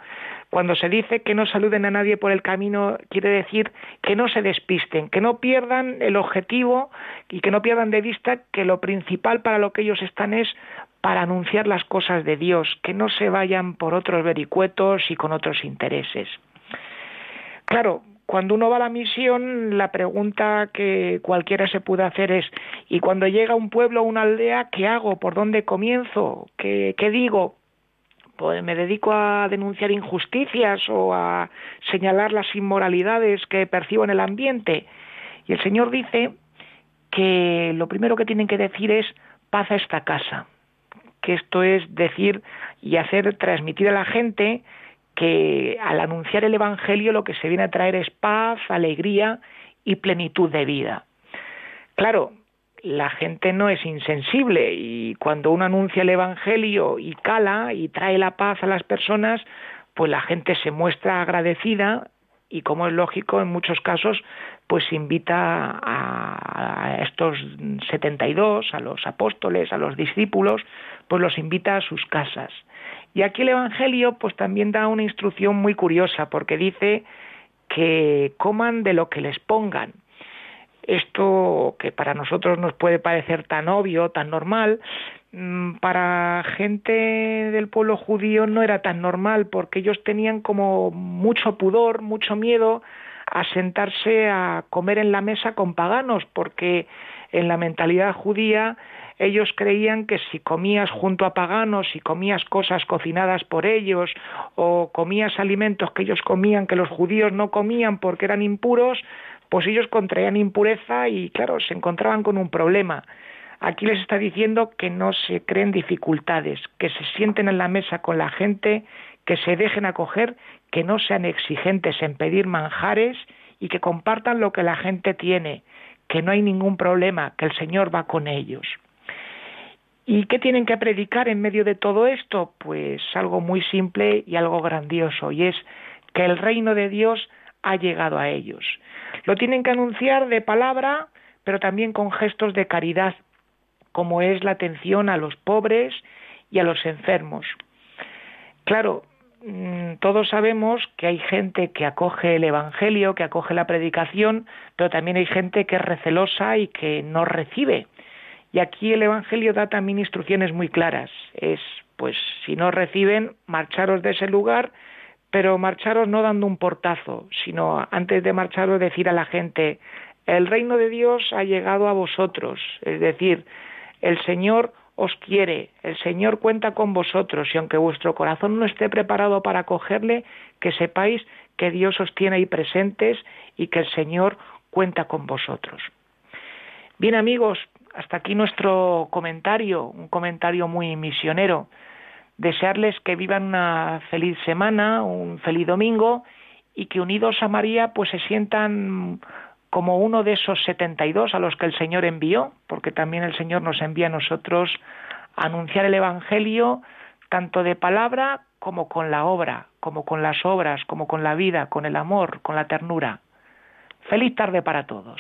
cuando se dice que no saluden a nadie por el camino, quiere decir que no se despisten, que no pierdan el objetivo y que no pierdan de vista que lo principal para lo que ellos están es para anunciar las cosas de Dios, que no se vayan por otros vericuetos y con otros intereses. Claro, cuando uno va a la misión, la pregunta que cualquiera se puede hacer es, ¿y cuando llega a un pueblo o una aldea, qué hago? ¿Por dónde comienzo? ¿Qué, qué digo? Pues me dedico a denunciar injusticias o a señalar las inmoralidades que percibo en el ambiente. Y el Señor dice que lo primero que tienen que decir es paz a esta casa, que esto es decir y hacer transmitir a la gente que al anunciar el Evangelio lo que se viene a traer es paz, alegría y plenitud de vida. Claro, la gente no es insensible y cuando uno anuncia el Evangelio y cala y trae la paz a las personas, pues la gente se muestra agradecida y como es lógico en muchos casos, pues invita a, estos 72, a los apóstoles, a los discípulos, pues los invita a sus casas. Y aquí el Evangelio pues también da una instrucción muy curiosa porque dice que coman de lo que les pongan. Esto que para nosotros nos puede parecer tan obvio, tan normal, mm, para gente del pueblo judío no era tan normal porque ellos tenían como mucho pudor, mucho miedo a sentarse a comer en la mesa con paganos porque en la mentalidad judía ellos creían que si comías junto a paganos, si comías cosas cocinadas por ellos o comías alimentos que ellos comían que los judíos no comían porque eran impuros, pues ellos contraían impureza y claro, se encontraban con un problema. Aquí les está diciendo que no se creen dificultades, que se sienten en la mesa con la gente, que se dejen acoger, que no sean exigentes en pedir manjares y que compartan lo que la gente tiene, que no hay ningún problema, que el Señor va con ellos. ¿Y qué tienen que predicar en medio de todo esto? Pues algo muy simple y algo grandioso, y es que el reino de Dios ha llegado a ellos. Lo tienen que anunciar de palabra, pero también con gestos de caridad, como es la atención a los pobres y a los enfermos. Claro, mm, todos sabemos que hay gente que acoge el Evangelio, que acoge la predicación, pero también hay gente que es recelosa y que no recibe. Y aquí el Evangelio da también instrucciones muy claras. Es, pues, si no reciben, marcharos de ese lugar, pero marcharos no dando un portazo, sino antes de marcharos decir a la gente, el reino de Dios ha llegado a vosotros. Es decir, el Señor os quiere, el Señor cuenta con vosotros y aunque vuestro corazón no esté preparado para acogerle, que sepáis que Dios os tiene ahí presentes y que el Señor cuenta con vosotros. Bien amigos, hasta aquí nuestro comentario, un comentario muy misionero. Desearles que vivan una feliz semana, un feliz domingo y que unidos a María pues se sientan como uno de esos 72 a los que el Señor envió, porque también el Señor nos envía a nosotros a anunciar el Evangelio tanto de palabra como con la obra, como con las obras, como con la vida, con el amor, con la ternura. Feliz tarde para todos.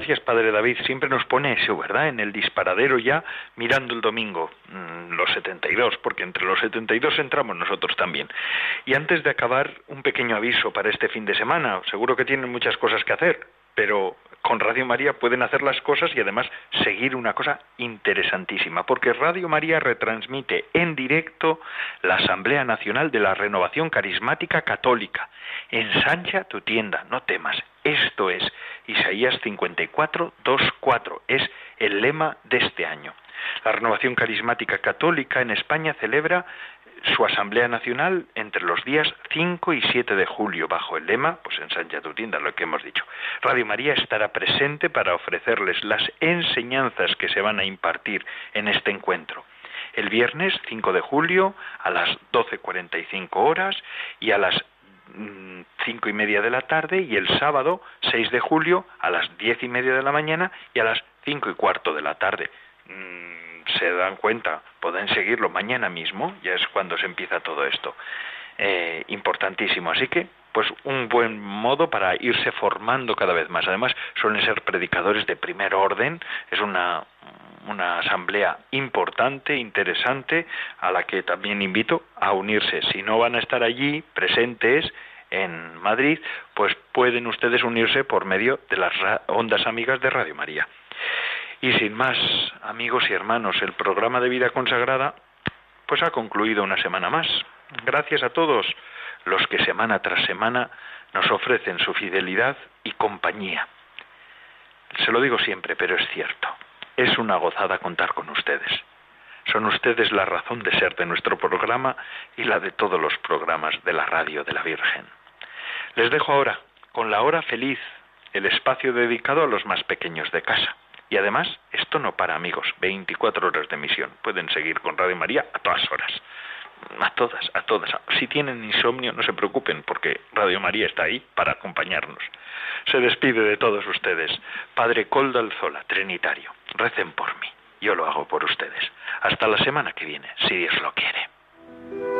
Gracias, Padre David. Siempre nos pone eso, ¿verdad? En el disparadero ya, mirando el domingo, mm, los 72, porque entre los 72 entramos nosotros también. Y antes de acabar, un pequeño aviso para este fin de semana. Seguro que tienen muchas cosas que hacer, pero con Radio María pueden hacer las cosas y además seguir una cosa interesantísima, porque Radio María retransmite en directo la Asamblea Nacional de la Renovación Carismática Católica. Ensancha tu tienda, no temas. Esto es Isaías 54, 2, 4. Es el lema de este año. La Renovación Carismática Católica en España celebra su Asamblea Nacional entre los días 5 y 7 de julio, bajo el lema, pues ensancha tu tienda, lo que hemos dicho. Radio María estará presente para ofrecerles las enseñanzas que se van a impartir en este encuentro. El viernes 5 de julio a las 12.45 horas y a las cinco y media de la tarde y el sábado 6 de julio a las diez y media de la mañana y a las cinco y cuarto de la tarde. Mm, se dan cuenta, pueden seguirlo mañana mismo, ya es cuando se empieza todo esto. Eh, importantísimo. Así que, pues un buen modo para irse formando cada vez más. Además, suelen ser predicadores de primer orden. Es una, una asamblea importante, interesante, a la que también invito a unirse. Si no van a estar allí presentes, en Madrid, pues pueden ustedes unirse por medio de las ondas amigas de Radio María. Y sin más, amigos y hermanos, el programa de vida consagrada pues ha concluido una semana más. Gracias a todos los que semana tras semana nos ofrecen su fidelidad y compañía. Se lo digo siempre, pero es cierto. Es una gozada contar con ustedes. Son ustedes la razón de ser de nuestro programa y la de todos los programas de la radio de la Virgen. Les dejo ahora con la hora feliz, el espacio dedicado a los más pequeños de casa. Y además, esto no para amigos, 24 horas de emisión. Pueden seguir con Radio María a todas horas. A todas, a todas. Si tienen insomnio, no se preocupen, porque Radio María está ahí para acompañarnos. Se despide de todos ustedes. Padre Coldo Alzola, Trinitario. Recen por mí. Yo lo hago por ustedes. Hasta la semana que viene, si Dios lo quiere.